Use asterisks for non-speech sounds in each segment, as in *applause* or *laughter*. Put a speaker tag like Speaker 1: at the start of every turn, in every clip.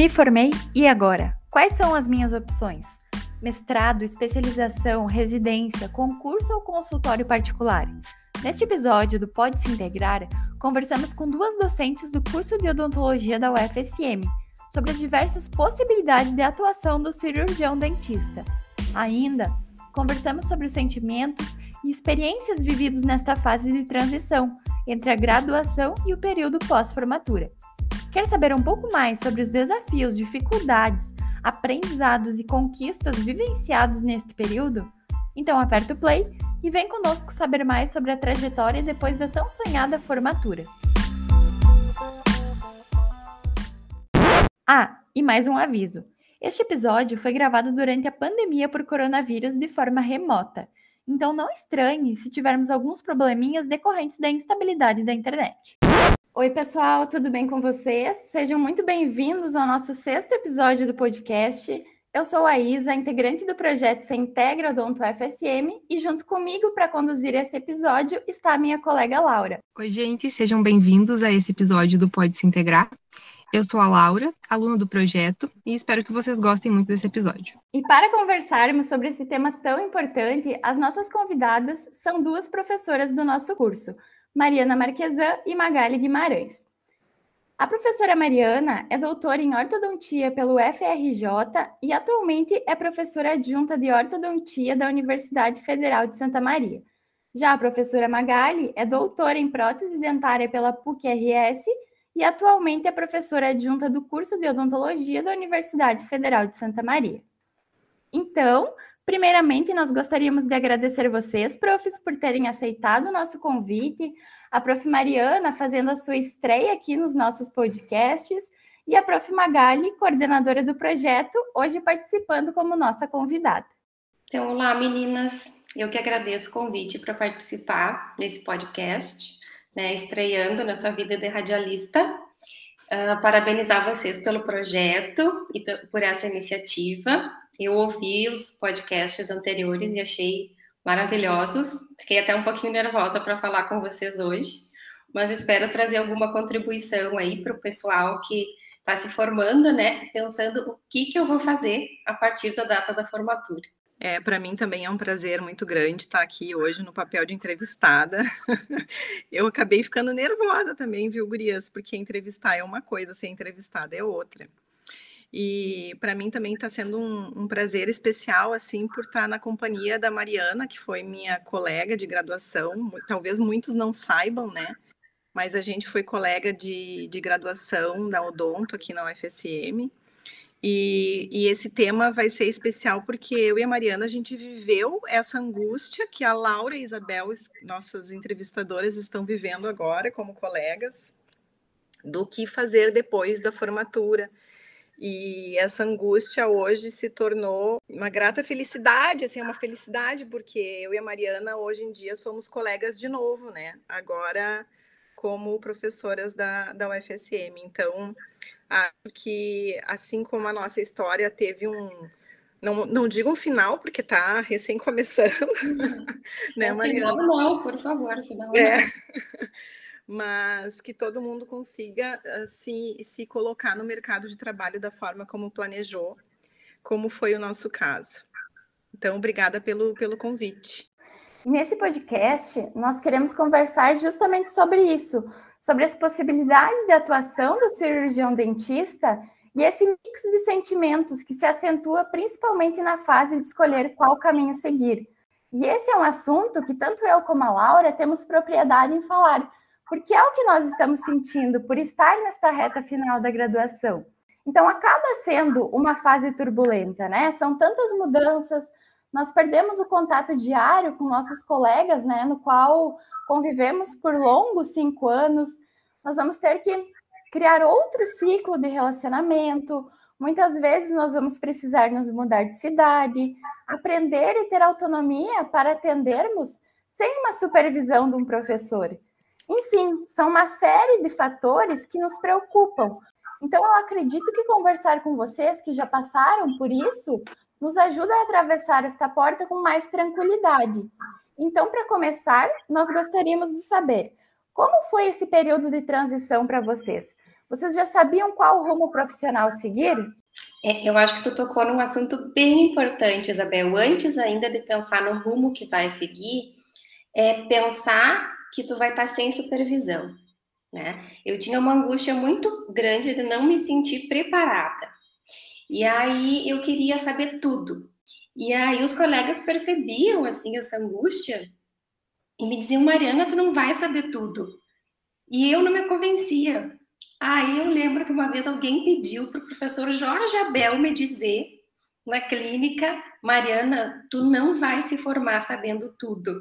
Speaker 1: Me formei e agora? Quais são as minhas opções? Mestrado, especialização, residência, concurso ou consultório particular? Neste episódio do Pode Se Integrar, conversamos com duas docentes do curso de odontologia da UFSM sobre as diversas possibilidades de atuação do cirurgião dentista. Ainda, conversamos sobre os sentimentos e experiências vividos nesta fase de transição entre a graduação e o período pós-formatura. Quer saber um pouco mais sobre os desafios, dificuldades, aprendizados e conquistas vivenciados neste período? Então aperta o play e vem conosco saber mais sobre a trajetória depois da tão sonhada formatura. Ah, e mais um aviso. Este episódio foi gravado durante a pandemia por coronavírus de forma remota. Então não estranhe se tivermos alguns probleminhas decorrentes da instabilidade da internet. Oi, pessoal, tudo bem com vocês? Sejam muito bem-vindos ao nosso sexto episódio do podcast. Eu sou a Isa, integrante do projeto Se Integra Odonto FSM, e junto comigo para conduzir este episódio está a minha colega Laura.
Speaker 2: Oi, gente, sejam bem-vindos a esse episódio do Pode Se Integrar. Eu sou a Laura, aluna do projeto, e espero que vocês gostem muito desse episódio.
Speaker 1: E para conversarmos sobre esse tema tão importante, as nossas convidadas são duas professoras do nosso curso, Mariana Marquesan e Magali Guimarães. A professora Mariana é doutora em ortodontia pelo FRJ e atualmente é professora adjunta de ortodontia da Universidade Federal de Santa Maria. Já a professora Magali é doutora em prótese dentária pela PUC-RS e atualmente é professora adjunta do curso de odontologia da Universidade Federal de Santa Maria. Então, Primeiramente, nós gostaríamos de agradecer vocês, profs, por terem aceitado o nosso convite, a prof. Mariana fazendo a sua estreia aqui nos nossos podcasts e a prof. Magali, coordenadora do projeto, hoje participando como nossa convidada.
Speaker 3: Então, olá meninas, eu que agradeço o convite para participar desse podcast, né, estreando nessa vida de radialista. Uh, parabenizar vocês pelo projeto e por essa iniciativa. Eu ouvi os podcasts anteriores e achei maravilhosos. Fiquei até um pouquinho nervosa para falar com vocês hoje, mas espero trazer alguma contribuição aí para o pessoal que está se formando, né? Pensando o que, que eu vou fazer a partir da data da formatura.
Speaker 2: É, para mim também é um prazer muito grande estar aqui hoje no papel de entrevistada. *laughs* eu acabei ficando nervosa também, viu, Gurias? Porque entrevistar é uma coisa, ser entrevistada é outra. E para mim também está sendo um, um, prazer especial, assim, por estar tá na companhia da Mariana, que foi minha colega de graduação. Talvez muitos não saibam, né? Mas a gente foi colega de, de graduação da Odonto aqui na UFSM. E, e, esse tema vai ser especial porque eu e a Mariana a gente viveu essa angústia que a Laura e a Isabel, nossas entrevistadoras, estão vivendo agora como colegas, do que fazer depois da formatura e essa angústia hoje se tornou uma grata felicidade, assim, uma felicidade, porque eu e a Mariana hoje em dia somos colegas de novo, né? Agora como professoras da, da UFSM. Então, acho que assim como a nossa história teve um, não, não digo um final, porque está recém começando,
Speaker 3: uhum. *laughs* né, é, Mariana? Final não, por favor, final é. não. *laughs*
Speaker 2: mas que todo mundo consiga uh, se, se colocar no mercado de trabalho da forma como planejou, como foi o nosso caso. Então, obrigada pelo, pelo convite.
Speaker 1: Nesse podcast, nós queremos conversar justamente sobre isso, sobre as possibilidades de atuação do cirurgião dentista e esse mix de sentimentos que se acentua principalmente na fase de escolher qual caminho seguir. E esse é um assunto que tanto eu como a Laura temos propriedade em falar, porque é o que nós estamos sentindo por estar nesta reta final da graduação. Então, acaba sendo uma fase turbulenta, né? São tantas mudanças, nós perdemos o contato diário com nossos colegas, né? No qual convivemos por longos cinco anos. Nós vamos ter que criar outro ciclo de relacionamento. Muitas vezes nós vamos precisar nos mudar de cidade, aprender e ter autonomia para atendermos sem uma supervisão de um professor. Enfim, são uma série de fatores que nos preocupam. Então, eu acredito que conversar com vocês que já passaram por isso nos ajuda a atravessar esta porta com mais tranquilidade. Então, para começar, nós gostaríamos de saber como foi esse período de transição para vocês? vocês já sabiam qual rumo profissional seguir?
Speaker 3: É, eu acho que tu tocou num assunto bem importante, Isabel. Antes ainda de pensar no rumo que vai seguir, é pensar que tu vai estar sem supervisão, né? Eu tinha uma angústia muito grande de não me sentir preparada. E aí eu queria saber tudo. E aí os colegas percebiam assim essa angústia e me diziam: "Mariana, tu não vai saber tudo". E eu não me convencia. Aí eu lembro que uma vez alguém pediu para o professor Jorge Abel me dizer na clínica, Mariana, tu não vai se formar sabendo tudo.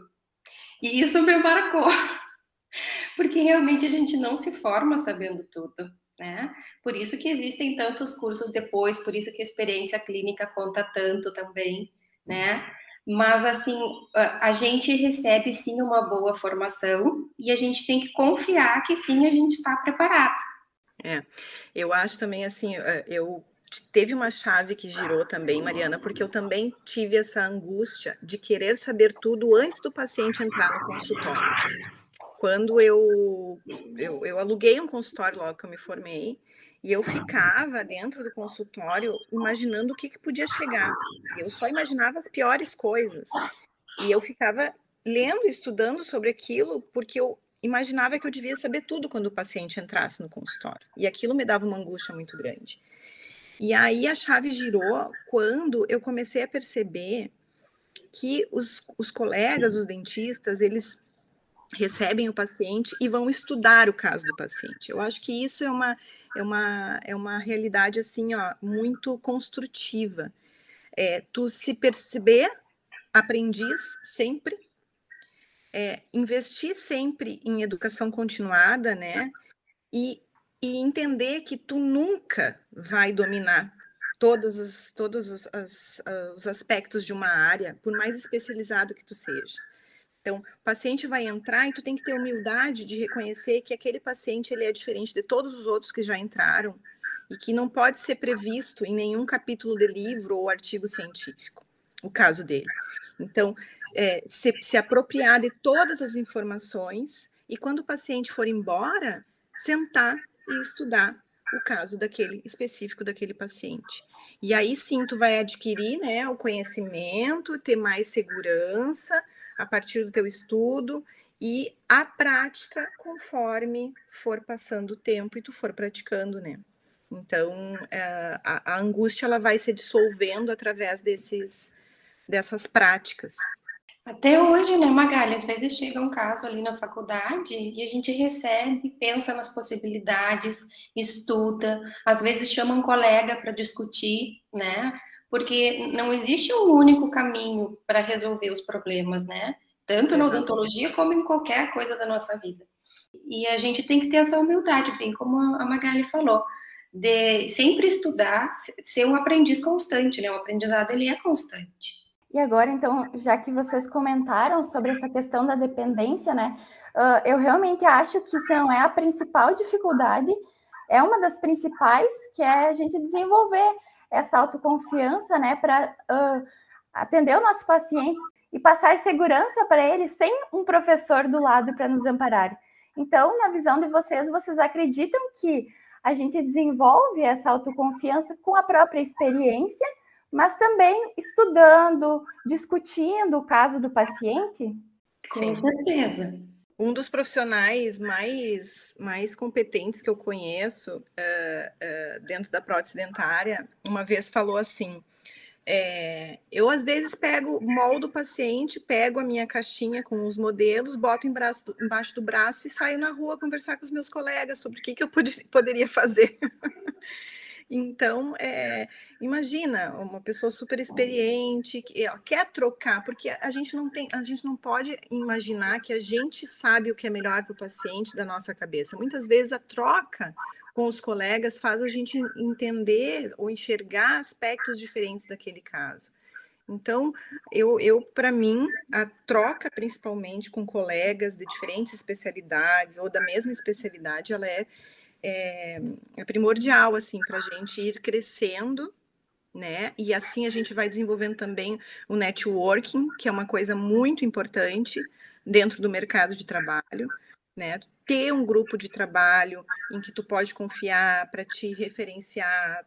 Speaker 3: E isso me marcou, *laughs* porque realmente a gente não se forma sabendo tudo. Né? Por isso que existem tantos cursos depois, por isso que a experiência clínica conta tanto também, né? Mas assim, a gente recebe sim uma boa formação e a gente tem que confiar que sim a gente está preparado.
Speaker 2: É, eu acho também assim, eu teve uma chave que girou também, Mariana, porque eu também tive essa angústia de querer saber tudo antes do paciente entrar no consultório. Quando eu, eu, eu aluguei um consultório logo que eu me formei, e eu ficava dentro do consultório imaginando o que, que podia chegar. Eu só imaginava as piores coisas. E eu ficava lendo, estudando sobre aquilo, porque eu imaginava que eu devia saber tudo quando o paciente entrasse no consultório. E aquilo me dava uma angústia muito grande. E aí a chave girou quando eu comecei a perceber que os, os colegas, os dentistas, eles recebem o paciente e vão estudar o caso do paciente. Eu acho que isso é uma, é uma, é uma realidade assim, ó, muito construtiva. É, tu se perceber aprendiz sempre é, investir sempre em educação continuada, né? E, e entender que tu nunca vai dominar todos os, todos os, as, os aspectos de uma área, por mais especializado que tu seja. Então, o paciente vai entrar e tu tem que ter humildade de reconhecer que aquele paciente ele é diferente de todos os outros que já entraram e que não pode ser previsto em nenhum capítulo de livro ou artigo científico, o caso dele. Então, é, se, se apropriar de todas as informações e quando o paciente for embora, sentar e estudar o caso daquele específico daquele paciente. E aí sim tu vai adquirir, né, o conhecimento, ter mais segurança a partir do teu estudo e a prática conforme for passando o tempo e tu for praticando, né? Então é, a, a angústia ela vai se dissolvendo através desses dessas práticas.
Speaker 3: Até hoje, né, Magali? Às vezes chega um caso ali na faculdade e a gente recebe, pensa nas possibilidades, estuda, às vezes chama um colega para discutir, né? Porque não existe um único caminho para resolver os problemas, né? Tanto na odontologia como em qualquer coisa da nossa vida. E a gente tem que ter essa humildade, bem como a Magali falou, de sempre estudar, ser um aprendiz constante, né? O aprendizado ele é constante.
Speaker 1: E agora, então, já que vocês comentaram sobre essa questão da dependência, né? Uh, eu realmente acho que isso não é a principal dificuldade, é uma das principais, que é a gente desenvolver essa autoconfiança, né, para uh, atender o nosso paciente e passar segurança para ele sem um professor do lado para nos amparar. Então, na visão de vocês, vocês acreditam que a gente desenvolve essa autoconfiança com a própria experiência mas também estudando, discutindo o caso do paciente?
Speaker 3: Sim. Com certeza.
Speaker 2: Um dos profissionais mais, mais competentes que eu conheço uh, uh, dentro da prótese dentária, uma vez falou assim: é, eu às vezes pego, moldo o paciente, pego a minha caixinha com os modelos, boto em braço, embaixo do braço e saio na rua conversar com os meus colegas sobre o que, que eu pod poderia fazer. *laughs* Então, é, imagina uma pessoa super experiente que ela quer trocar, porque a gente não tem, a gente não pode imaginar que a gente sabe o que é melhor para o paciente da nossa cabeça. Muitas vezes a troca com os colegas faz a gente entender ou enxergar aspectos diferentes daquele caso. Então, eu, eu para mim, a troca, principalmente com colegas de diferentes especialidades ou da mesma especialidade, ela é é, é primordial assim para a gente ir crescendo né? E assim a gente vai desenvolvendo também o networking, que é uma coisa muito importante dentro do mercado de trabalho, né? Ter um grupo de trabalho em que tu pode confiar para te referenciar,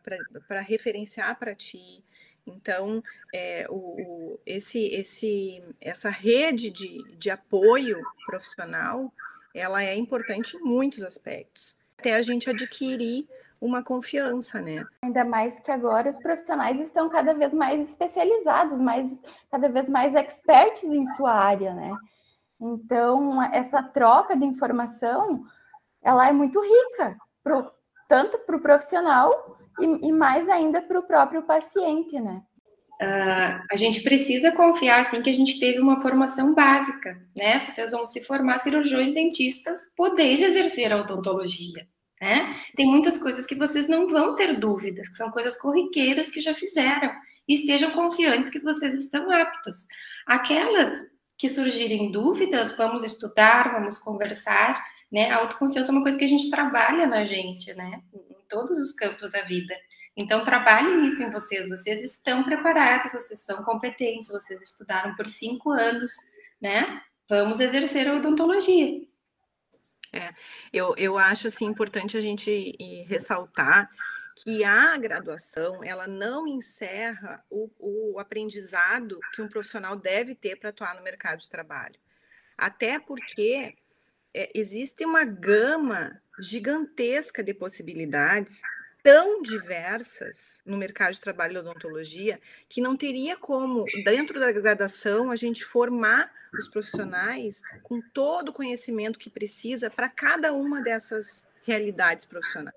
Speaker 2: para referenciar para ti. Então, é, o, esse, esse, essa rede de, de apoio profissional, ela é importante em muitos aspectos. Até a gente adquirir uma confiança, né?
Speaker 1: Ainda mais que agora os profissionais estão cada vez mais especializados, mais cada vez mais experts em sua área, né? Então, essa troca de informação, ela é muito rica, pro, tanto para o profissional e, e, mais ainda para o próprio paciente, né?
Speaker 3: Uh, a gente precisa confiar, assim, que a gente teve uma formação básica, né? Vocês vão se formar cirurgiões dentistas, podeis exercer a odontologia. Né? Tem muitas coisas que vocês não vão ter dúvidas, que são coisas corriqueiras que já fizeram. E estejam confiantes que vocês estão aptos. Aquelas que surgirem dúvidas, vamos estudar, vamos conversar, né? A autoconfiança é uma coisa que a gente trabalha na gente, né? Em todos os campos da vida. Então, trabalhem isso em vocês. Vocês estão preparados, vocês são competentes, vocês estudaram por cinco anos, né? Vamos exercer a odontologia.
Speaker 2: É, eu, eu acho assim importante a gente ressaltar que a graduação ela não encerra o, o aprendizado que um profissional deve ter para atuar no mercado de trabalho. Até porque é, existe uma gama gigantesca de possibilidades tão diversas no mercado de trabalho de odontologia que não teria como, dentro da graduação, a gente formar os profissionais com todo o conhecimento que precisa para cada uma dessas realidades profissionais.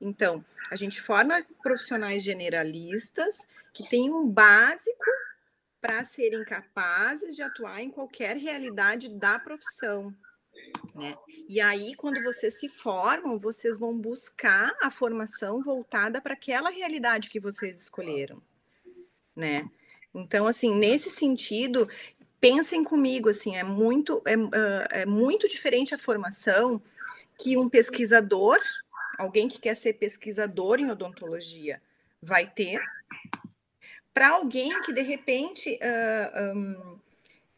Speaker 2: Então, a gente forma profissionais generalistas que têm um básico para serem capazes de atuar em qualquer realidade da profissão. Né? E aí, quando vocês se formam, vocês vão buscar a formação voltada para aquela realidade que vocês escolheram, né? Então, assim, nesse sentido, pensem comigo, assim, é muito, é, é muito diferente a formação que um pesquisador, alguém que quer ser pesquisador em odontologia, vai ter, para alguém que, de repente, uh, um,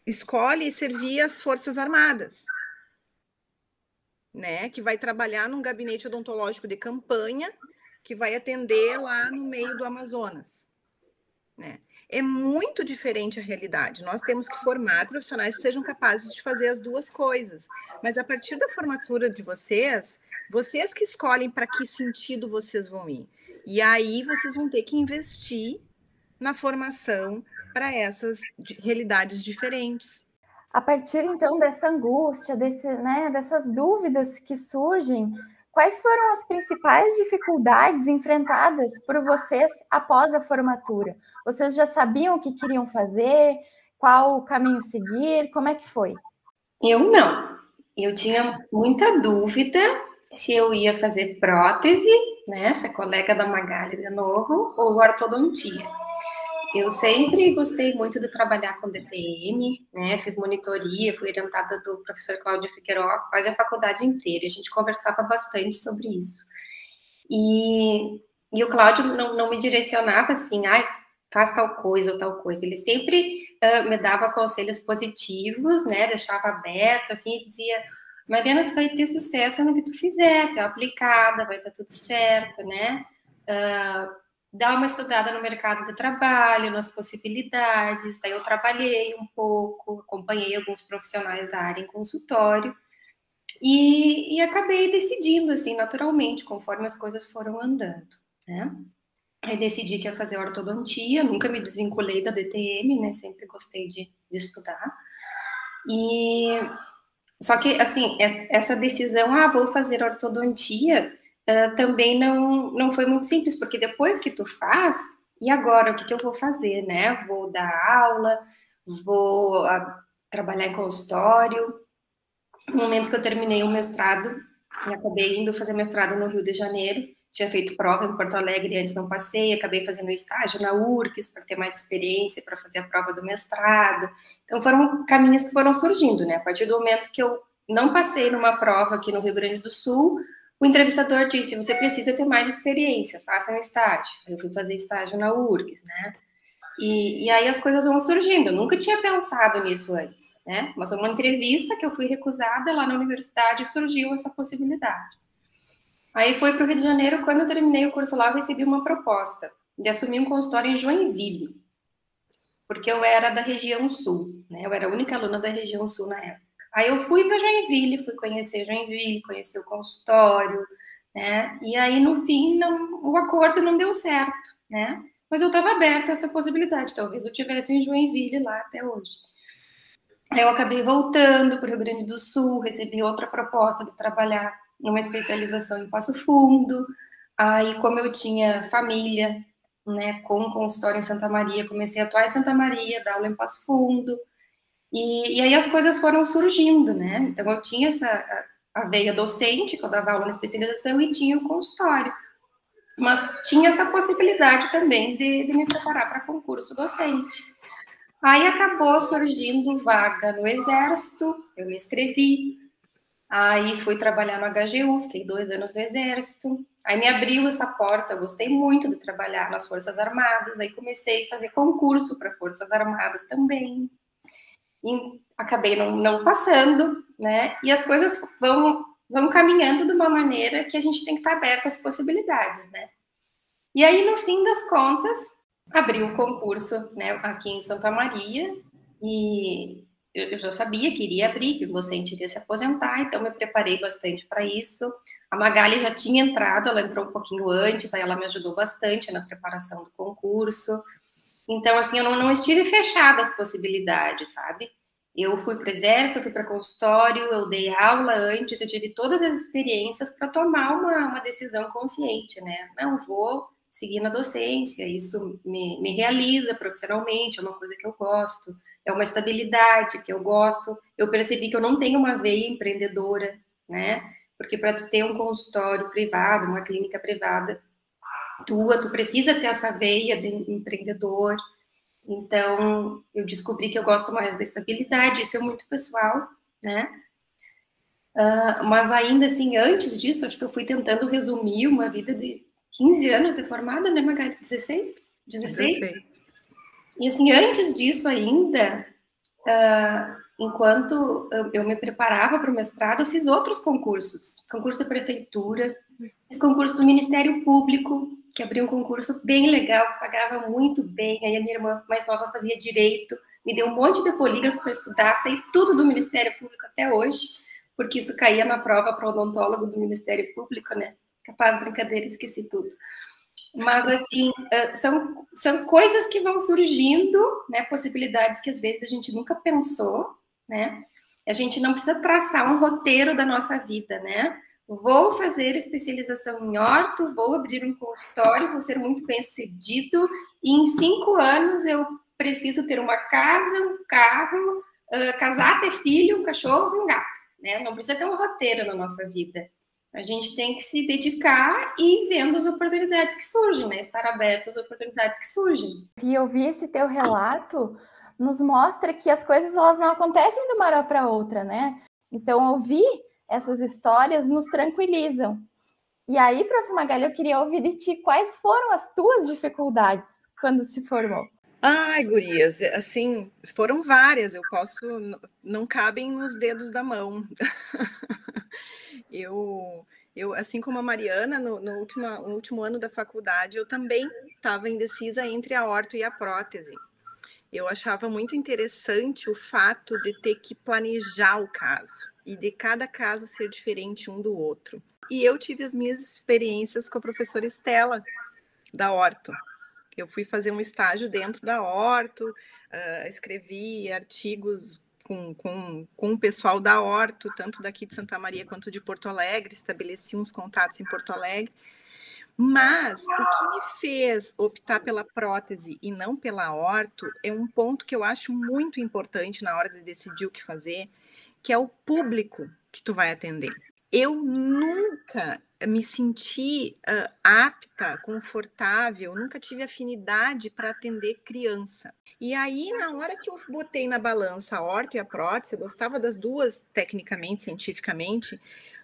Speaker 2: escolhe servir as Forças Armadas né, que vai trabalhar num gabinete odontológico de campanha, que vai atender lá no meio do Amazonas, né? É muito diferente a realidade. Nós temos que formar profissionais que sejam capazes de fazer as duas coisas. Mas a partir da formatura de vocês, vocês que escolhem para que sentido vocês vão ir. E aí vocês vão ter que investir na formação para essas realidades diferentes.
Speaker 1: A partir então dessa angústia, desse, né, dessas dúvidas que surgem, quais foram as principais dificuldades enfrentadas por vocês após a formatura? Vocês já sabiam o que queriam fazer? Qual o caminho seguir? Como é que foi?
Speaker 3: Eu não. Eu tinha muita dúvida se eu ia fazer prótese, né, essa colega da Magali de novo, ou ortodontia. Eu sempre gostei muito de trabalhar com DPM, né? Fiz monitoria, fui orientada do professor Cláudio Figueiró quase a faculdade inteira. A gente conversava bastante sobre isso. E, e o Cláudio não, não me direcionava assim, ai, faz tal coisa ou tal coisa. Ele sempre uh, me dava conselhos positivos, né? Deixava aberto, assim, e dizia, Mariana, tu vai ter sucesso no que tu fizer, tu é aplicada, vai estar tudo certo, né? Uh, dar uma estudada no mercado de trabalho, nas possibilidades. Daí eu trabalhei um pouco, acompanhei alguns profissionais da área em consultório e, e acabei decidindo, assim, naturalmente, conforme as coisas foram andando, né? Aí decidi que ia fazer ortodontia, nunca me desvinculei da DTM, né? Sempre gostei de, de estudar. E só que, assim, é, essa decisão, ah, vou fazer ortodontia, uh, também não, não foi muito simples, porque depois que tu faz, e agora, o que, que eu vou fazer, né? Vou dar aula, vou uh, trabalhar em consultório. No momento que eu terminei o mestrado, e acabei indo fazer mestrado no Rio de Janeiro, tinha feito prova em Porto Alegre antes não passei, acabei fazendo estágio na URCS para ter mais experiência para fazer a prova do mestrado. Então foram caminhos que foram surgindo, né? A partir do momento que eu não passei numa prova aqui no Rio Grande do Sul, o entrevistador disse: você precisa ter mais experiência, faça um estágio. Eu fui fazer estágio na URGS, né? E, e, aí as coisas vão surgindo. Eu nunca tinha pensado nisso antes, né? Mas uma entrevista que eu fui recusada lá na universidade surgiu essa possibilidade. Aí foi para o Rio de Janeiro, quando eu terminei o curso lá, eu recebi uma proposta de assumir um consultório em Joinville, porque eu era da região sul, né? Eu era a única aluna da região sul na época. Aí eu fui para Joinville, fui conhecer Joinville, conhecer o consultório, né? E aí no fim não, o acordo não deu certo, né? Mas eu estava aberta a essa possibilidade, talvez eu tivesse em Joinville lá até hoje. Aí eu acabei voltando para o Rio Grande do Sul, recebi outra proposta de trabalhar em uma especialização em Passo Fundo. Aí, como eu tinha família, né, com consultório em Santa Maria, comecei a atuar em Santa Maria, dar aula em Passo Fundo. E, e aí as coisas foram surgindo, né? Então eu tinha essa a, a veia docente, que eu dava aula na especialização, e tinha o consultório. Mas tinha essa possibilidade também de, de me preparar para concurso docente. Aí acabou surgindo vaga no Exército, eu me inscrevi, Aí fui trabalhar no HGU, fiquei dois anos no Exército. Aí me abriu essa porta, eu gostei muito de trabalhar nas Forças Armadas. Aí comecei a fazer concurso para Forças Armadas também. E acabei não, não, passando, né? E as coisas vão, vão caminhando de uma maneira que a gente tem que estar aberto às possibilidades, né? E aí, no fim das contas, abriu o concurso né, aqui em Santa Maria e eu já sabia que iria abrir, que o docente iria se aposentar, então me preparei bastante para isso. A Magali já tinha entrado, ela entrou um pouquinho antes, aí ela me ajudou bastante na preparação do concurso. Então, assim, eu não, não estive fechada às possibilidades, sabe? Eu fui para o exército, fui para consultório, eu dei aula antes, eu tive todas as experiências para tomar uma, uma decisão consciente, né? Não vou seguir na docência, isso me, me realiza profissionalmente, é uma coisa que eu gosto é uma estabilidade que eu gosto. Eu percebi que eu não tenho uma veia empreendedora, né? Porque para ter um consultório privado, uma clínica privada tua, tu precisa ter essa veia de empreendedor. Então, eu descobri que eu gosto mais da estabilidade, isso é muito pessoal, né? Uh, mas ainda assim, antes disso, acho que eu fui tentando resumir uma vida de 15 anos de formada, né, Magali? 16? 16? 16. E assim, antes disso ainda, uh, enquanto eu, me preparava para o mestrado, eu fiz outros concursos. Concurso da prefeitura, fiz concurso do Ministério Público, que abriu um concurso bem legal, pagava muito bem. Aí a minha irmã mais nova fazia direito, me deu um monte de polígrafo para estudar, sei tudo do Ministério Público até hoje, porque isso caía na prova para odontólogo do Ministério Público, né? Capaz, brincadeira, esqueci tudo. Mas, assim, são, são coisas que vão surgindo, né? Possibilidades que às vezes a gente nunca pensou, né? A gente não precisa traçar um roteiro da nossa vida, né? Vou fazer especialização em orto, vou abrir um consultório, vou ser muito bem sucedido, e em cinco anos eu preciso ter uma casa, um carro, uh, casar, ter filho, um cachorro, um gato. Né? Não precisa ter um roteiro na nossa vida. A gente tem que se dedicar e vendo as oportunidades que surgem, né? Estar aberto às oportunidades que surgem.
Speaker 1: E ouvir esse teu relato nos mostra que as coisas elas não acontecem de uma hora para outra, né? Então, ouvir essas histórias nos tranquilizam. E aí, prof. Magali, eu queria ouvir de ti quais foram as tuas dificuldades quando se formou.
Speaker 2: Ai, gurias, assim, foram várias, eu posso, não cabem nos dedos da mão. *laughs* Eu, eu assim como a Mariana, no, no, no último ano da faculdade, eu também estava indecisa entre a orto e a prótese. Eu achava muito interessante o fato de ter que planejar o caso e de cada caso ser diferente um do outro. E eu tive as minhas experiências com a professora Estela, da Orto. Eu fui fazer um estágio dentro da Orto, uh, escrevi artigos com, com, com o pessoal da Horto, tanto daqui de Santa Maria quanto de Porto Alegre, estabeleci uns contatos em Porto Alegre. Mas o que me fez optar pela prótese e não pela orto é um ponto que eu acho muito importante na hora de decidir o que fazer, que é o público que tu vai atender. Eu nunca me senti uh, apta, confortável, nunca tive afinidade para atender criança. E aí, na hora que eu botei na balança a orto e a prótese, eu gostava das duas tecnicamente, cientificamente,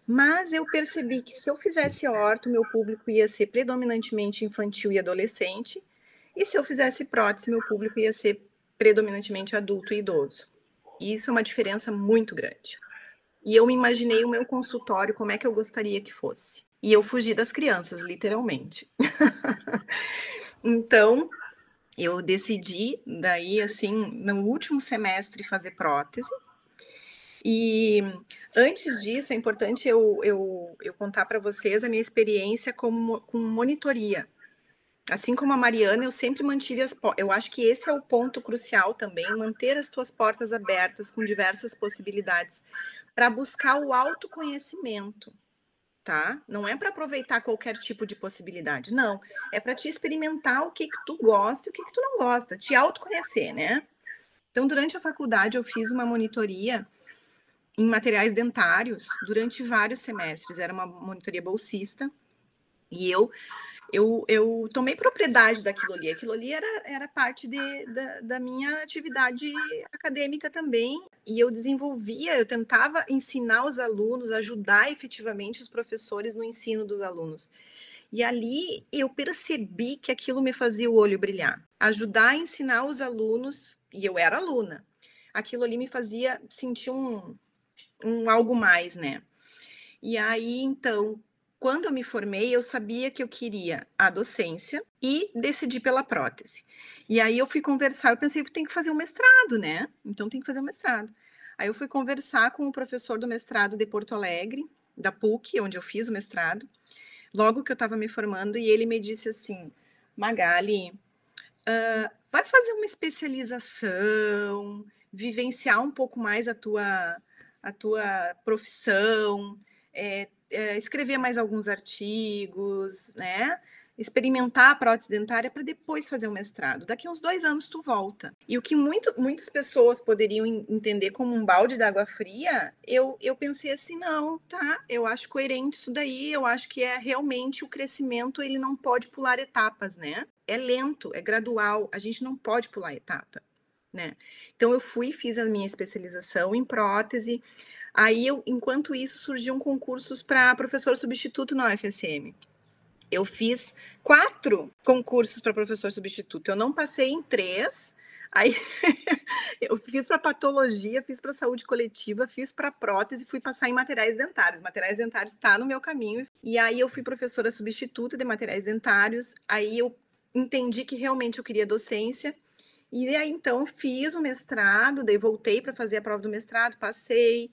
Speaker 2: mas eu percebi que se eu fizesse orto, meu público ia ser predominantemente infantil e adolescente, E se eu fizesse prótese, meu público ia ser predominantemente adulto e idoso. E isso é uma diferença muito grande. E eu me imaginei o meu consultório como é que eu gostaria que fosse. E eu fugi das crianças, literalmente. *laughs* então, eu decidi, daí, assim, no último semestre, fazer prótese. E antes disso, é importante eu, eu, eu contar para vocês a minha experiência como, com monitoria. Assim como a Mariana, eu sempre mantive as Eu acho que esse é o ponto crucial também, manter as tuas portas abertas com diversas possibilidades para buscar o autoconhecimento, tá? Não é para aproveitar qualquer tipo de possibilidade, não. É para te experimentar o que que tu gosta e o que que tu não gosta, te autoconhecer, né? Então, durante a faculdade, eu fiz uma monitoria em materiais dentários durante vários semestres. Era uma monitoria bolsista e eu eu, eu tomei propriedade daquilo ali. Aquilo ali era, era parte de, da, da minha atividade acadêmica também. E eu desenvolvia, eu tentava ensinar os alunos, ajudar efetivamente os professores no ensino dos alunos. E ali eu percebi que aquilo me fazia o olho brilhar. Ajudar a ensinar os alunos, e eu era aluna, aquilo ali me fazia sentir um, um algo mais, né? E aí, então, quando eu me formei, eu sabia que eu queria a docência e decidi pela prótese. E aí eu fui conversar, eu pensei, tem que fazer um mestrado, né? Então tem que fazer um mestrado. Aí eu fui conversar com o professor do mestrado de Porto Alegre, da PUC, onde eu fiz o mestrado, logo que eu estava me formando, e ele me disse assim: Magali, uh, vai fazer uma especialização, vivenciar um pouco mais a tua, a tua profissão, é, é, escrever mais alguns artigos, né? Experimentar a prótese dentária para depois fazer o mestrado. Daqui a uns dois anos tu volta. E o que muito, muitas pessoas poderiam entender como um balde d'água fria, eu, eu pensei assim, não, tá, eu acho coerente isso daí, eu acho que é realmente o crescimento, ele não pode pular etapas, né? É lento, é gradual, a gente não pode pular etapa, né? Então eu fui, fiz a minha especialização em prótese, Aí, eu, enquanto isso, surgiam concursos para professor substituto na UFSM. Eu fiz quatro concursos para professor substituto. Eu não passei em três. Aí *laughs* eu fiz para patologia, fiz para saúde coletiva, fiz para prótese, fui passar em materiais dentários. Materiais dentários está no meu caminho. E aí eu fui professora substituta de materiais dentários. Aí eu entendi que realmente eu queria docência. E aí então fiz o mestrado, daí voltei para fazer a prova do mestrado, passei,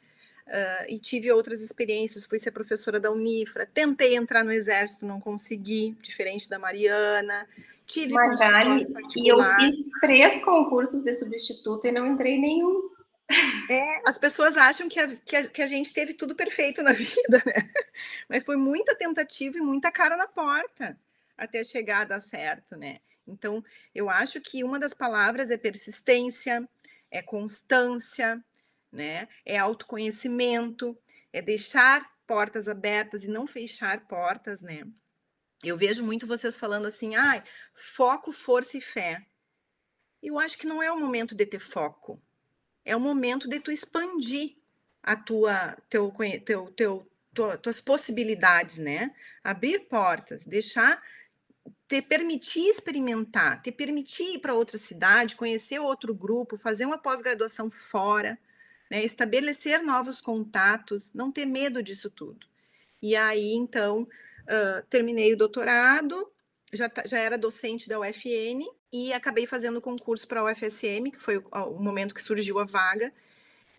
Speaker 2: Uh, e tive outras experiências, fui ser professora da Unifra, tentei entrar no exército, não consegui, diferente da Mariana. Tive
Speaker 3: Magali, e eu fiz três concursos de substituto e não entrei nenhum.
Speaker 2: É, as pessoas acham que a, que, a, que a gente teve tudo perfeito na *laughs* vida, né? Mas foi muita tentativa e muita cara na porta até chegar a dar certo, né? Então, eu acho que uma das palavras é persistência, é constância, né? É autoconhecimento, é deixar portas abertas e não fechar portas, né? Eu vejo muito vocês falando assim, ai, ah, foco, força e fé. Eu acho que não é o momento de ter foco. É o momento de tu expandir a tua, teu, teu, teu, tua, tuas possibilidades, né? Abrir portas, deixar, te permitir experimentar, te permitir ir para outra cidade, conhecer outro grupo, fazer uma pós-graduação fora, né? estabelecer novos contatos, não ter medo disso tudo. E aí, então, uh, terminei o doutorado, já, já era docente da UFN e acabei fazendo concurso para a UFSM, que foi o, o momento que surgiu a vaga,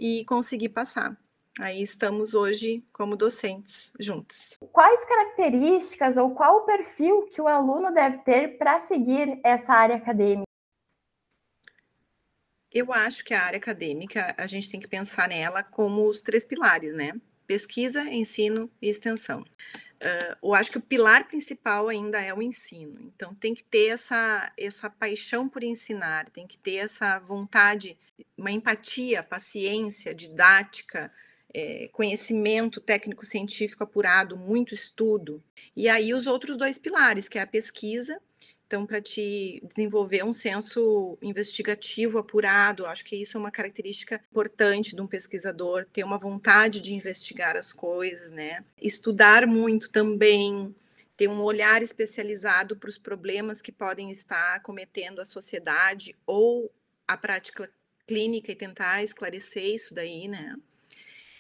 Speaker 2: e consegui passar. Aí estamos hoje como docentes juntos.
Speaker 1: Quais características ou qual o perfil que o aluno deve ter para seguir essa área acadêmica?
Speaker 2: Eu acho que a área acadêmica, a gente tem que pensar nela como os três pilares, né? Pesquisa, ensino e extensão. Uh, eu acho que o pilar principal ainda é o ensino. Então, tem que ter essa, essa paixão por ensinar, tem que ter essa vontade, uma empatia, paciência, didática, é, conhecimento técnico-científico apurado, muito estudo. E aí, os outros dois pilares, que é a pesquisa então, para te desenvolver um senso investigativo apurado, acho que isso é uma característica importante de um pesquisador, ter uma vontade de investigar as coisas, né? Estudar muito também, ter um olhar especializado para os problemas que podem estar cometendo a sociedade ou a prática clínica e tentar esclarecer isso daí, né?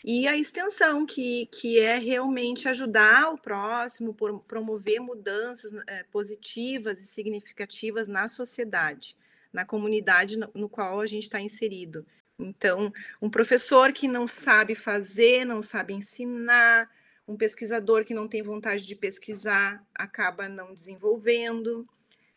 Speaker 2: E a extensão, que, que é realmente ajudar o próximo, promover mudanças é, positivas e significativas na sociedade, na comunidade no, no qual a gente está inserido. Então, um professor que não sabe fazer, não sabe ensinar, um pesquisador que não tem vontade de pesquisar acaba não desenvolvendo,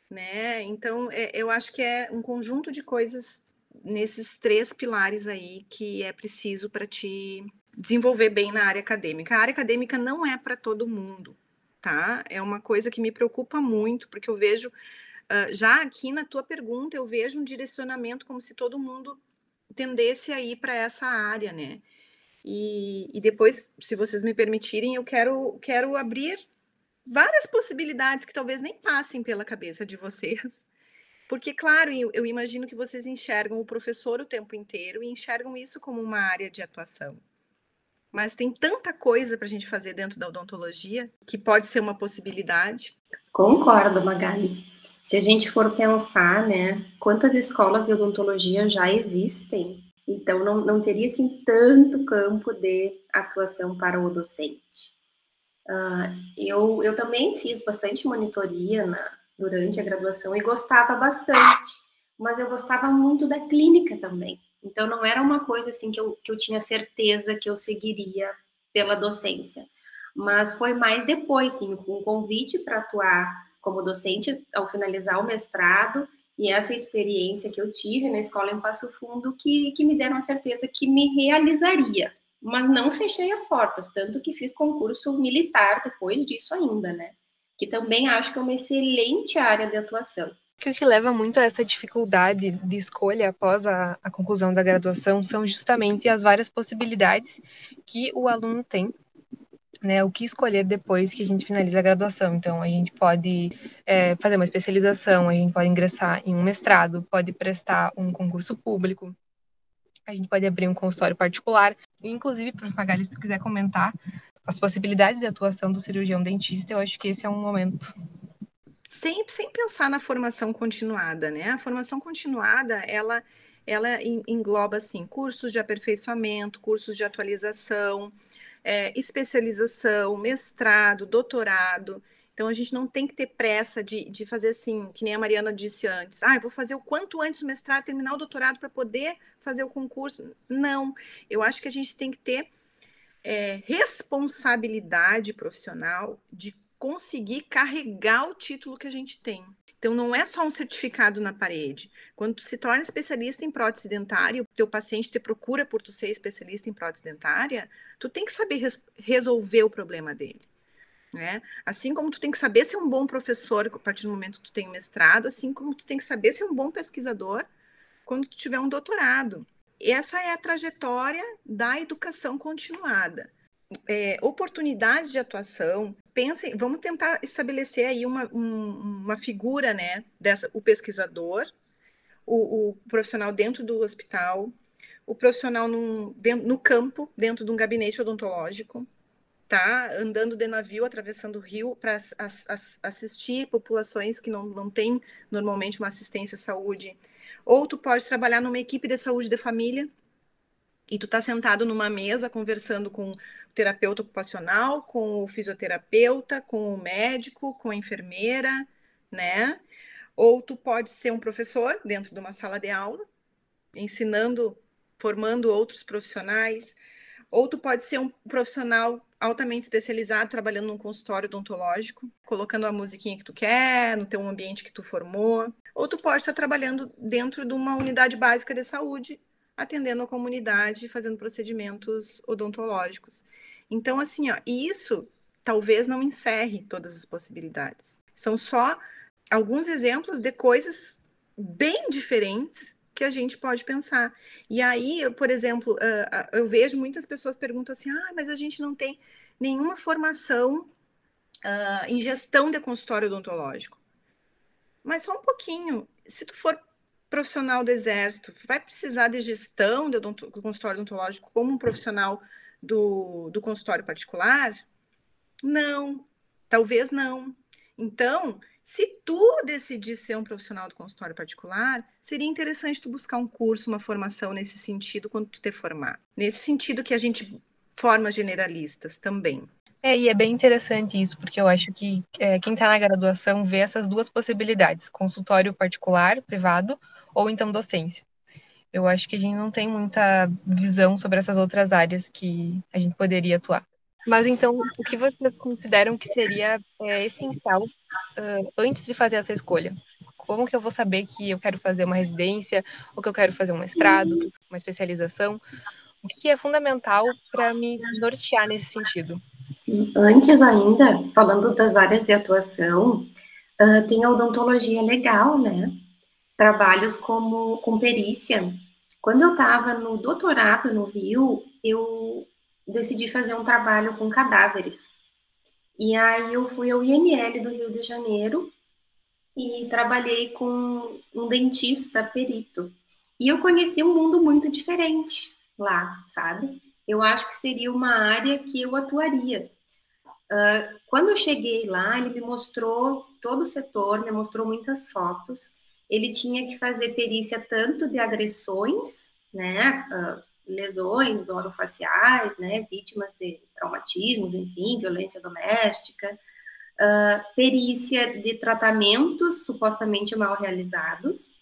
Speaker 2: né? Então, é, eu acho que é um conjunto de coisas nesses três pilares aí que é preciso para te desenvolver bem na área acadêmica. A área acadêmica não é para todo mundo, tá? É uma coisa que me preocupa muito, porque eu vejo, uh, já aqui na tua pergunta, eu vejo um direcionamento como se todo mundo tendesse a ir para essa área, né? E, e, depois, se vocês me permitirem, eu quero, quero abrir várias possibilidades que talvez nem passem pela cabeça de vocês. Porque, claro, eu, imagino que vocês enxergam o professor o tempo inteiro e enxergam isso como uma área de atuação. Mas tem tanta coisa para a gente fazer dentro da odontologia que pode ser uma possibilidade.
Speaker 3: Concordo, Magali. Se a gente for pensar, né, quantas escolas de odontologia já existem, então não, não teria assim tanto campo de atuação para o docente. Uh, eu, eu também fiz bastante monitoria na, durante a graduação e gostava bastante, mas eu gostava muito da clínica também. Então não era uma coisa assim que eu, que eu tinha certeza que eu seguiria pela docência. Mas foi mais depois, sim, um convite para atuar como docente ao finalizar o mestrado e essa experiência que eu tive na escola em Passo Fundo que, que me deram a certeza que me realizaria. Mas não fechei as portas, tanto que fiz concurso militar depois disso ainda, né? Que também acho que é uma excelente área de atuação.
Speaker 4: o que leva muito a essa dificuldade de escolha após a, a conclusão da graduação são justamente as várias possibilidades que o aluno tem né, o que escolher depois que a gente finaliza a graduação. Então, a gente pode é, fazer uma especialização, a gente pode ingressar em um mestrado, pode prestar um concurso público, a gente pode abrir um consultório particular. Inclusive, para Magali, se tu quiser comentar as possibilidades de atuação do cirurgião dentista, eu acho que esse é um momento.
Speaker 2: Sempre sem pensar na formação continuada, né? A formação continuada, ela ela engloba assim cursos de aperfeiçoamento, cursos de atualização, é, especialização, mestrado, doutorado. Então, a gente não tem que ter pressa de, de fazer assim, que nem a Mariana disse antes. Ah, eu vou fazer o quanto antes o mestrado, terminar o doutorado para poder fazer o concurso. Não, eu acho que a gente tem que ter é, responsabilidade profissional de conseguir carregar o título que a gente tem. Então, não é só um certificado na parede. Quando tu se torna especialista em prótese dentária, o teu paciente te procura por tu ser especialista em prótese dentária, tu tem que saber res resolver o problema dele. Né? Assim como tu tem que saber ser um bom professor a partir do momento que tu tem um mestrado, assim como tu tem que saber ser um bom pesquisador quando tu tiver um doutorado. Essa é a trajetória da educação continuada. É, oportunidade de atuação, pensem, vamos tentar estabelecer aí uma, um, uma figura, né, dessa, o pesquisador, o, o, profissional dentro do hospital, o profissional num, dentro, no campo, dentro de um gabinete odontológico, tá, andando de navio, atravessando o rio para assistir populações que não, não têm normalmente uma assistência à saúde, ou tu pode trabalhar numa equipe de saúde de família, e tu tá sentado numa mesa conversando com o terapeuta ocupacional, com o fisioterapeuta, com o médico, com a enfermeira, né? Ou tu pode ser um professor dentro de uma sala de aula, ensinando, formando outros profissionais, ou tu pode ser um profissional altamente especializado, trabalhando num consultório odontológico, colocando a musiquinha que tu quer, no teu ambiente que tu formou, ou tu pode estar trabalhando dentro de uma unidade básica de saúde, atendendo a comunidade, fazendo procedimentos odontológicos. Então, assim, ó, isso talvez não encerre todas as possibilidades. São só alguns exemplos de coisas bem diferentes que a gente pode pensar. E aí, por exemplo, eu vejo muitas pessoas perguntam assim: ah, mas a gente não tem nenhuma formação uh, em gestão de consultório odontológico. Mas só um pouquinho. Se tu for profissional do Exército vai precisar de gestão do, do consultório odontológico como um profissional do, do consultório particular? Não, Talvez não. Então, se tu decidir ser um profissional do consultório particular, seria interessante tu buscar um curso, uma formação nesse sentido quando tu te formar. Nesse sentido que a gente forma generalistas também.
Speaker 4: É, e é bem interessante isso, porque eu acho que é, quem está na graduação vê essas duas possibilidades: consultório particular, privado, ou então docência. Eu acho que a gente não tem muita visão sobre essas outras áreas que a gente poderia atuar. Mas então, o que vocês consideram que seria é, essencial uh, antes de fazer essa escolha? Como que eu vou saber que eu quero fazer uma residência, ou que eu quero fazer um mestrado, uma especialização? O que é fundamental para me nortear nesse sentido?
Speaker 3: Antes ainda, falando das áreas de atuação, uh, tem a odontologia legal, né? Trabalhos como com perícia. Quando eu estava no doutorado no Rio, eu decidi fazer um trabalho com cadáveres. E aí eu fui ao IML do Rio de Janeiro e trabalhei com um dentista perito. E eu conheci um mundo muito diferente lá, sabe? Eu acho que seria uma área que eu atuaria. Uh, quando eu cheguei lá, ele me mostrou todo o setor, me mostrou muitas fotos. Ele tinha que fazer perícia tanto de agressões, né, uh, lesões orofaciais, né, vítimas de traumatismos, enfim, violência doméstica, uh, perícia de tratamentos supostamente mal realizados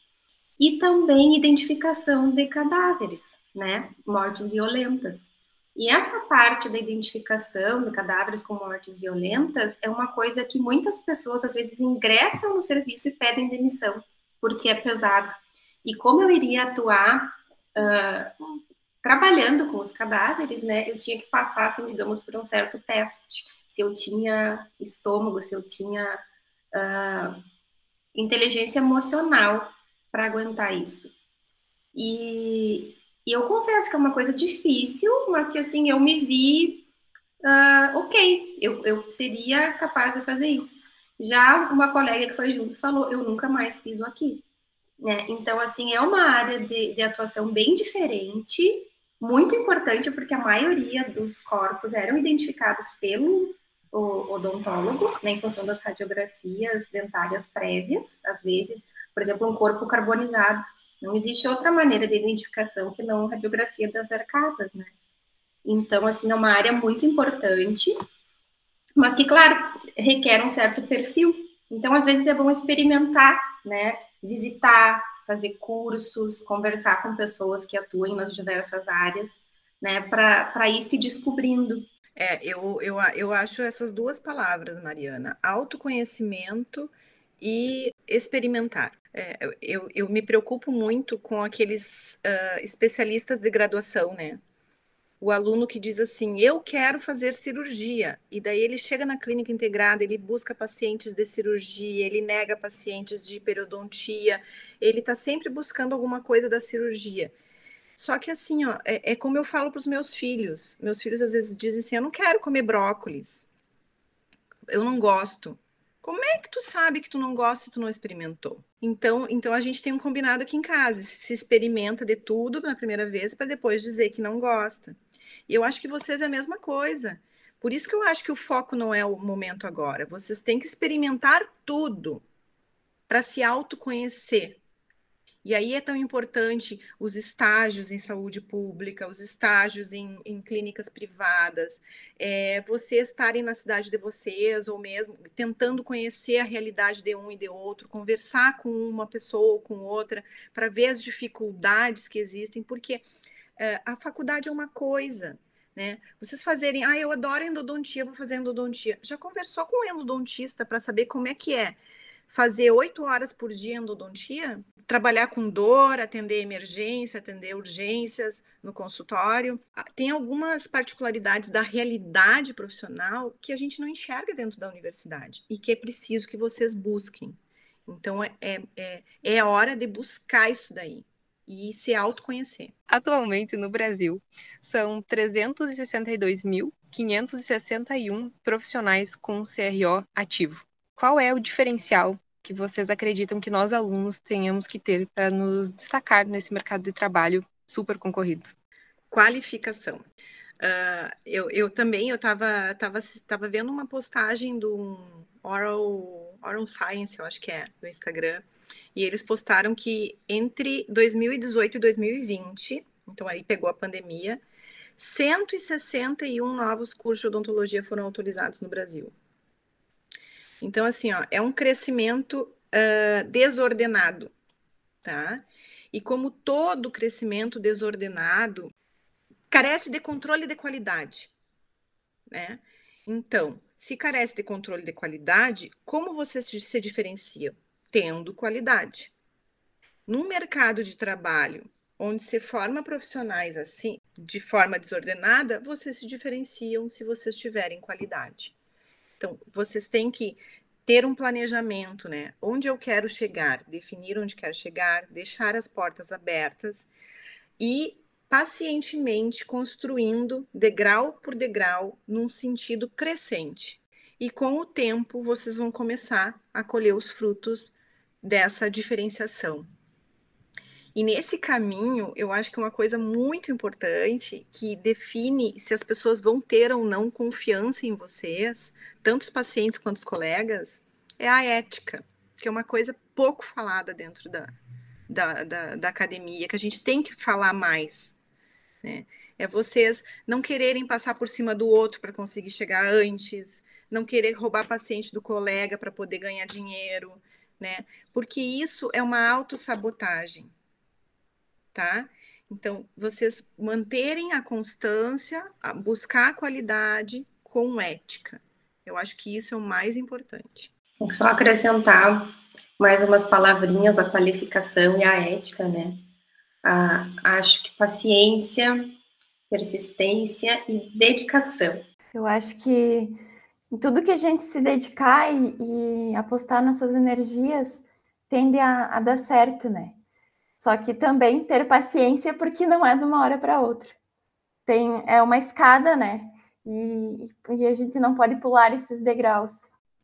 Speaker 3: e também identificação de cadáveres, né, mortes violentas. E essa parte da identificação de cadáveres com mortes violentas é uma coisa que muitas pessoas às vezes ingressam no serviço e pedem demissão, porque é pesado. E como eu iria atuar uh, trabalhando com os cadáveres, né, eu tinha que passar, assim, digamos, por um certo teste. Se eu tinha estômago, se eu tinha uh, inteligência emocional para aguentar isso. E, e, eu confesso que é uma coisa difícil, mas que, assim, eu me vi, uh, ok, eu, eu seria capaz de fazer isso. Já uma colega que foi junto falou, eu nunca mais piso aqui. Né? Então, assim, é uma área de, de atuação bem diferente, muito importante porque a maioria dos corpos eram identificados pelo odontólogo, né, em função das radiografias dentárias prévias, às vezes, por exemplo, um corpo carbonizado. Não existe outra maneira de identificação que não radiografia das arcadas, né? Então, assim, é uma área muito importante, mas que, claro, requer um certo perfil. Então, às vezes é bom experimentar, né? Visitar, fazer cursos, conversar com pessoas que atuem nas diversas áreas, né, para ir se descobrindo.
Speaker 2: É, eu, eu, eu acho essas duas palavras, Mariana, autoconhecimento e experimentar. É, eu, eu me preocupo muito com aqueles uh, especialistas de graduação, né? O aluno que diz assim: Eu quero fazer cirurgia, e daí ele chega na clínica integrada, ele busca pacientes de cirurgia, ele nega pacientes de periodontia, ele está sempre buscando alguma coisa da cirurgia. Só que assim, ó, é, é como eu falo para os meus filhos. Meus filhos às vezes dizem assim: Eu não quero comer brócolis, eu não gosto. Como é que tu sabe que tu não gosta e tu não experimentou? Então, então a gente tem um combinado aqui em casa, se experimenta de tudo na primeira vez para depois dizer que não gosta. E eu acho que vocês é a mesma coisa. Por isso que eu acho que o foco não é o momento agora. Vocês têm que experimentar tudo para se autoconhecer. E aí é tão importante os estágios em saúde pública, os estágios em, em clínicas privadas, é, vocês estarem na cidade de vocês, ou mesmo tentando conhecer a realidade de um e de outro, conversar com uma pessoa ou com outra, para ver as dificuldades que existem, porque a faculdade é uma coisa, né? Vocês fazerem, ah, eu adoro endodontia, vou fazer endodontia. Já conversou com um endodontista para saber como é que é fazer oito horas por dia endodontia? Trabalhar com dor, atender emergência, atender urgências no consultório. Ah, tem algumas particularidades da realidade profissional que a gente não enxerga dentro da universidade e que é preciso que vocês busquem. Então, é, é, é, é hora de buscar isso daí e se autoconhecer.
Speaker 4: Atualmente, no Brasil, são 362.561 profissionais com CRO ativo. Qual é o diferencial que vocês acreditam que nós alunos tenhamos que ter para nos destacar nesse mercado de trabalho super concorrido?
Speaker 2: Qualificação. uh, eu, eu também eu estava tava, tava vendo uma postagem do Oral, Oral Science, eu acho que é, no Instagram, e eles postaram que entre 2018 e 2020, então aí pegou a pandemia, 161 novos cursos de odontologia foram autorizados no Brasil. Então, assim, ó, é um crescimento uh, desordenado, tá? E como todo crescimento desordenado, carece de controle de qualidade, né? Então, se carece de controle de qualidade, como você se diferencia? Tendo qualidade. Num mercado de trabalho onde se forma profissionais assim, de forma desordenada, vocês se diferenciam se vocês tiverem qualidade. Então, vocês têm que ter um planejamento, né? Onde eu quero chegar, definir onde quero chegar, deixar as portas abertas e pacientemente construindo degrau por degrau num sentido crescente. E com o tempo vocês vão começar a colher os frutos dessa diferenciação. E nesse caminho, eu acho que uma coisa muito importante que define se as pessoas vão ter ou não confiança em vocês, tanto os pacientes quanto os colegas, é a ética, que é uma coisa pouco falada dentro da, da, da, da academia, que a gente tem que falar mais. Né? É vocês não quererem passar por cima do outro para conseguir chegar antes, não querer roubar paciente do colega para poder ganhar dinheiro, né? Porque isso é uma autossabotagem tá? Então, vocês manterem a constância, a buscar a qualidade com ética. Eu acho que isso é o mais importante.
Speaker 3: Só acrescentar mais umas palavrinhas, a qualificação e a ética, né? Ah, acho que paciência, persistência e dedicação.
Speaker 1: Eu acho que em tudo que a gente se dedicar e, e apostar nossas energias tende a, a dar certo, né? Só que também ter paciência, porque não é de uma hora para outra. Tem, é uma escada, né? E, e a gente não pode pular esses degraus.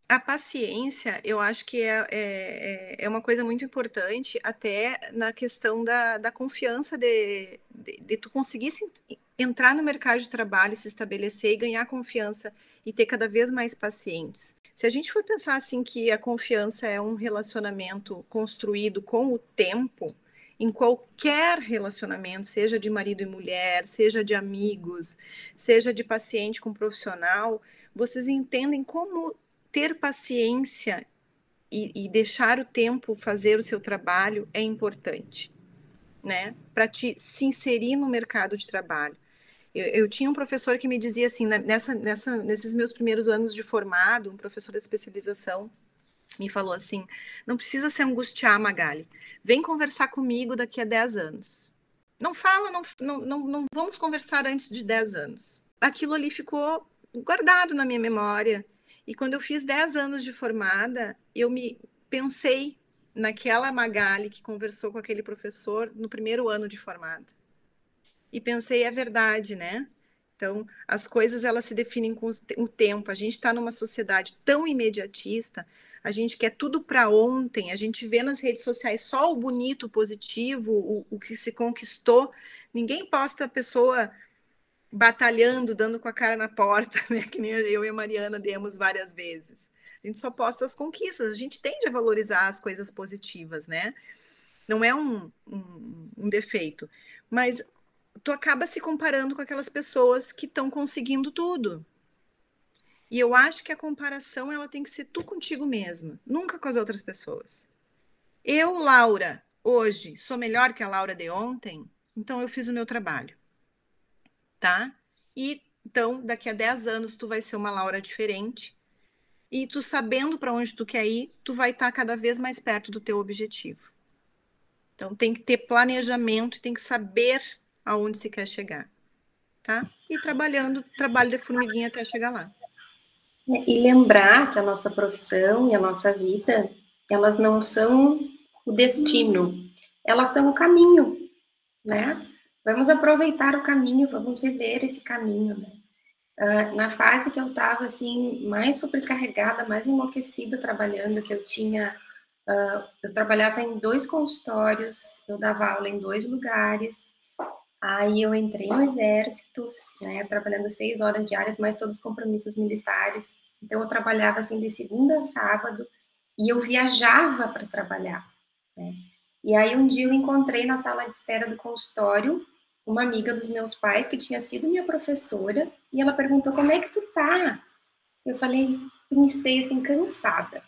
Speaker 2: A paciência, eu acho que é, é, é uma coisa muito importante, até na questão da, da confiança de, de, de tu conseguir se, entrar no mercado de trabalho, se estabelecer e ganhar confiança e ter cada vez mais pacientes. Se a gente for pensar assim que a confiança é um relacionamento construído com o tempo, em qualquer relacionamento, seja de marido e mulher, seja de amigos, seja de paciente com profissional, vocês entendem como ter paciência e, e deixar o tempo fazer o seu trabalho é importante, né? Para te se inserir no mercado de trabalho. Eu, eu, tinha um professor que me dizia assim, nessa, nessa, nesses meus primeiros anos de formado, um professor de especialização, me falou assim: não precisa se angustiar, Magali. Vem conversar comigo daqui a 10 anos. Não fala, não, não, não, não vamos conversar antes de 10 anos. Aquilo ali ficou guardado na minha memória. E quando eu fiz 10 anos de formada, eu me pensei naquela Magali que conversou com aquele professor no primeiro ano de formada. E pensei, é verdade, né? Então, as coisas elas se definem com o tempo. A gente está numa sociedade tão imediatista, a gente quer tudo para ontem, a gente vê nas redes sociais só o bonito, o positivo, o, o que se conquistou. Ninguém posta a pessoa batalhando, dando com a cara na porta, *laughs* né? Que nem eu e a Mariana demos várias vezes. A gente só posta as conquistas, a gente tende a valorizar as coisas positivas, né? Não é um, um, um defeito, mas tu acaba se comparando com aquelas pessoas que estão conseguindo tudo, e eu acho que a comparação ela tem que ser tu contigo mesma, nunca com as outras pessoas. Eu, Laura, hoje sou melhor que a Laura de ontem, então eu fiz o meu trabalho. Tá? E então, daqui a 10 anos tu vai ser uma Laura diferente. E tu sabendo para onde tu quer ir, tu vai estar tá cada vez mais perto do teu objetivo. Então tem que ter planejamento e tem que saber aonde se quer chegar, tá? E trabalhando, trabalho de formiguinha até chegar lá.
Speaker 3: E lembrar que a nossa profissão e a nossa vida, elas não são o destino, elas são o caminho, né? Vamos aproveitar o caminho, vamos viver esse caminho, né? Uh, na fase que eu estava assim mais sobrecarregada, mais enlouquecida trabalhando, que eu tinha, uh, eu trabalhava em dois consultórios, eu dava aula em dois lugares, Aí eu entrei no exército, né, trabalhando seis horas diárias, mais todos os compromissos militares. Então eu trabalhava assim de segunda a sábado e eu viajava para trabalhar. Né? E aí um dia eu encontrei na sala de espera do consultório uma amiga dos meus pais que tinha sido minha professora e ela perguntou como é que tu tá? Eu falei, pensei assim cansada.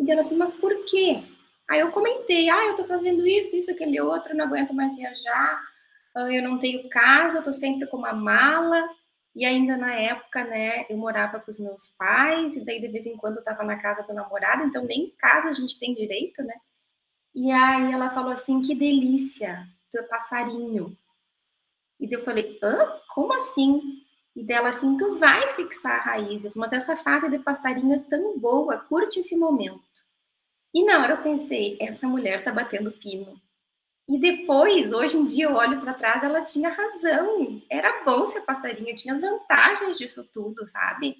Speaker 3: E ela assim, mas por quê? Aí eu comentei, ah, eu tô fazendo isso, isso, aquele outro, não aguento mais viajar, eu não tenho casa, eu tô sempre com uma mala. E ainda na época, né, eu morava com os meus pais, e daí de vez em quando eu tava na casa do namorado, então nem casa a gente tem direito, né? E aí ela falou assim: que delícia, tu é passarinho. E eu falei: hã? Como assim? E dela assim: tu vai fixar raízes, mas essa fase de passarinho é tão boa, curte esse momento. E na hora eu pensei: essa mulher tá batendo pino. E depois, hoje em dia, eu olho para trás, ela tinha razão. Era bom ser passarinho, tinha vantagens disso tudo, sabe?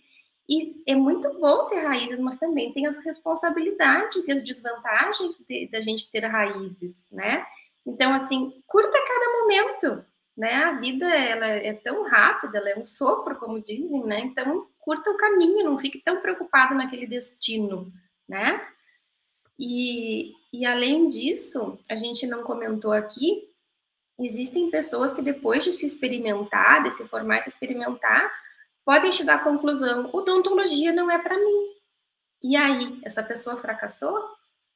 Speaker 3: E é muito bom ter raízes, mas também tem as responsabilidades e as desvantagens da de, gente ter raízes, né? Então, assim, curta cada momento, né? A vida, ela é tão rápida, ela é um sopro, como dizem, né? Então, curta o caminho, não fique tão preocupado naquele destino, né? E, e além disso, a gente não comentou aqui, existem pessoas que depois de se experimentar, de se formar e se experimentar, podem chegar à conclusão: odontologia não é para mim. E aí, essa pessoa fracassou?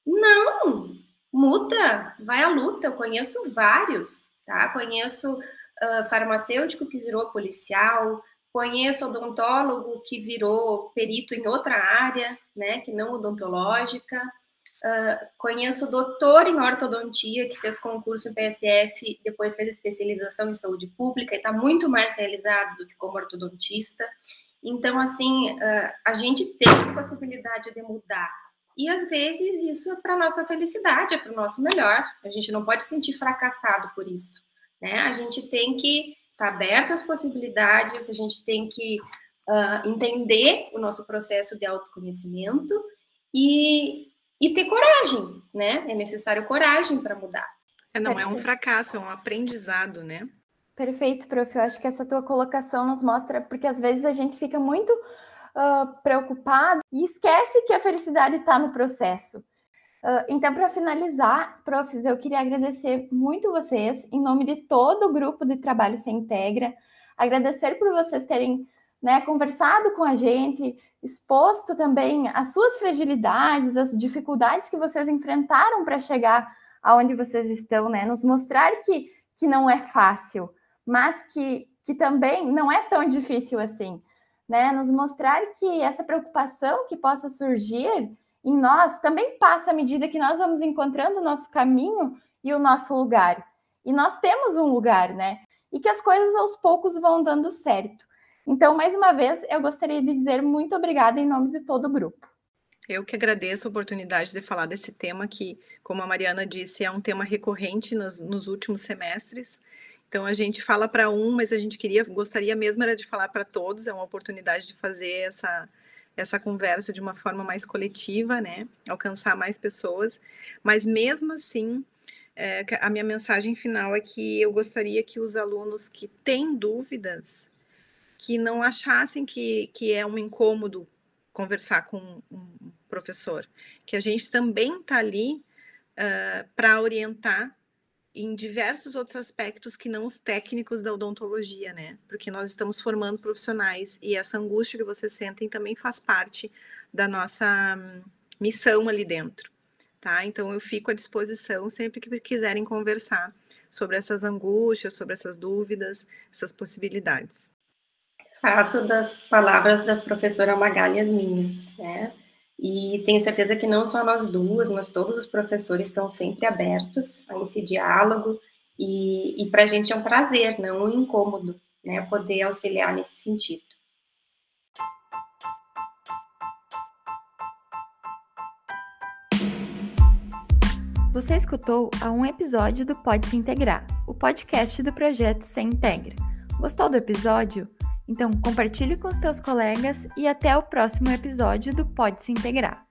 Speaker 3: Não! Muda, vai à luta. Eu conheço vários, tá? Conheço uh, farmacêutico que virou policial, conheço odontólogo que virou perito em outra área, né, que não odontológica. Uh, conheço doutor em ortodontia que fez concurso em PSF, depois fez especialização em saúde pública e está muito mais realizado do que como ortodontista. Então, assim, uh, a gente tem possibilidade de mudar. E às vezes isso é para nossa felicidade, é para o nosso melhor. A gente não pode se sentir fracassado por isso. Né? A gente tem que estar tá aberto às possibilidades, a gente tem que uh, entender o nosso processo de autoconhecimento e, e ter coragem, né? É necessário coragem para mudar.
Speaker 2: É, não Perfeito. é um fracasso, é um aprendizado, né?
Speaker 1: Perfeito, prof. Eu acho que essa tua colocação nos mostra, porque às vezes a gente fica muito uh, preocupado e esquece que a felicidade está no processo. Uh, então, para finalizar, profs, eu queria agradecer muito vocês, em nome de todo o grupo de trabalho se integra, agradecer por vocês terem né, conversado com a gente, exposto também as suas fragilidades, as dificuldades que vocês enfrentaram para chegar aonde vocês estão, né? Nos mostrar que, que não é fácil, mas que, que também não é tão difícil assim, né? Nos mostrar que essa preocupação que possa surgir em nós também passa à medida que nós vamos encontrando o nosso caminho e o nosso lugar. E nós temos um lugar, né? E que as coisas aos poucos vão dando certo. Então, mais uma vez, eu gostaria de dizer muito obrigada em nome de todo o grupo.
Speaker 2: Eu que agradeço a oportunidade de falar desse tema que, como a Mariana disse, é um tema recorrente nos, nos últimos semestres. Então a gente fala para um, mas a gente queria, gostaria mesmo era de falar para todos. É uma oportunidade de fazer essa essa conversa de uma forma mais coletiva, né? Alcançar mais pessoas. Mas mesmo assim, é, a minha mensagem final é que eu gostaria que os alunos que têm dúvidas que não achassem que, que é um incômodo conversar com um professor, que a gente também está ali uh, para orientar em diversos outros aspectos que não os técnicos da odontologia, né? Porque nós estamos formando profissionais e essa angústia que vocês sentem também faz parte da nossa hum, missão ali dentro, tá? Então eu fico à disposição sempre que quiserem conversar sobre essas angústias, sobre essas dúvidas, essas possibilidades
Speaker 3: faço das palavras da professora Magali as minhas, né? E tenho certeza que não só nós duas, mas todos os professores estão sempre abertos a esse diálogo, e, e para a gente é um prazer, não um incômodo, né, poder auxiliar nesse sentido.
Speaker 1: Você escutou a um episódio do Pode Se Integrar, o podcast do projeto Se Integra. Gostou do episódio? Então, compartilhe com os teus colegas e até o próximo episódio do Pode Se Integrar.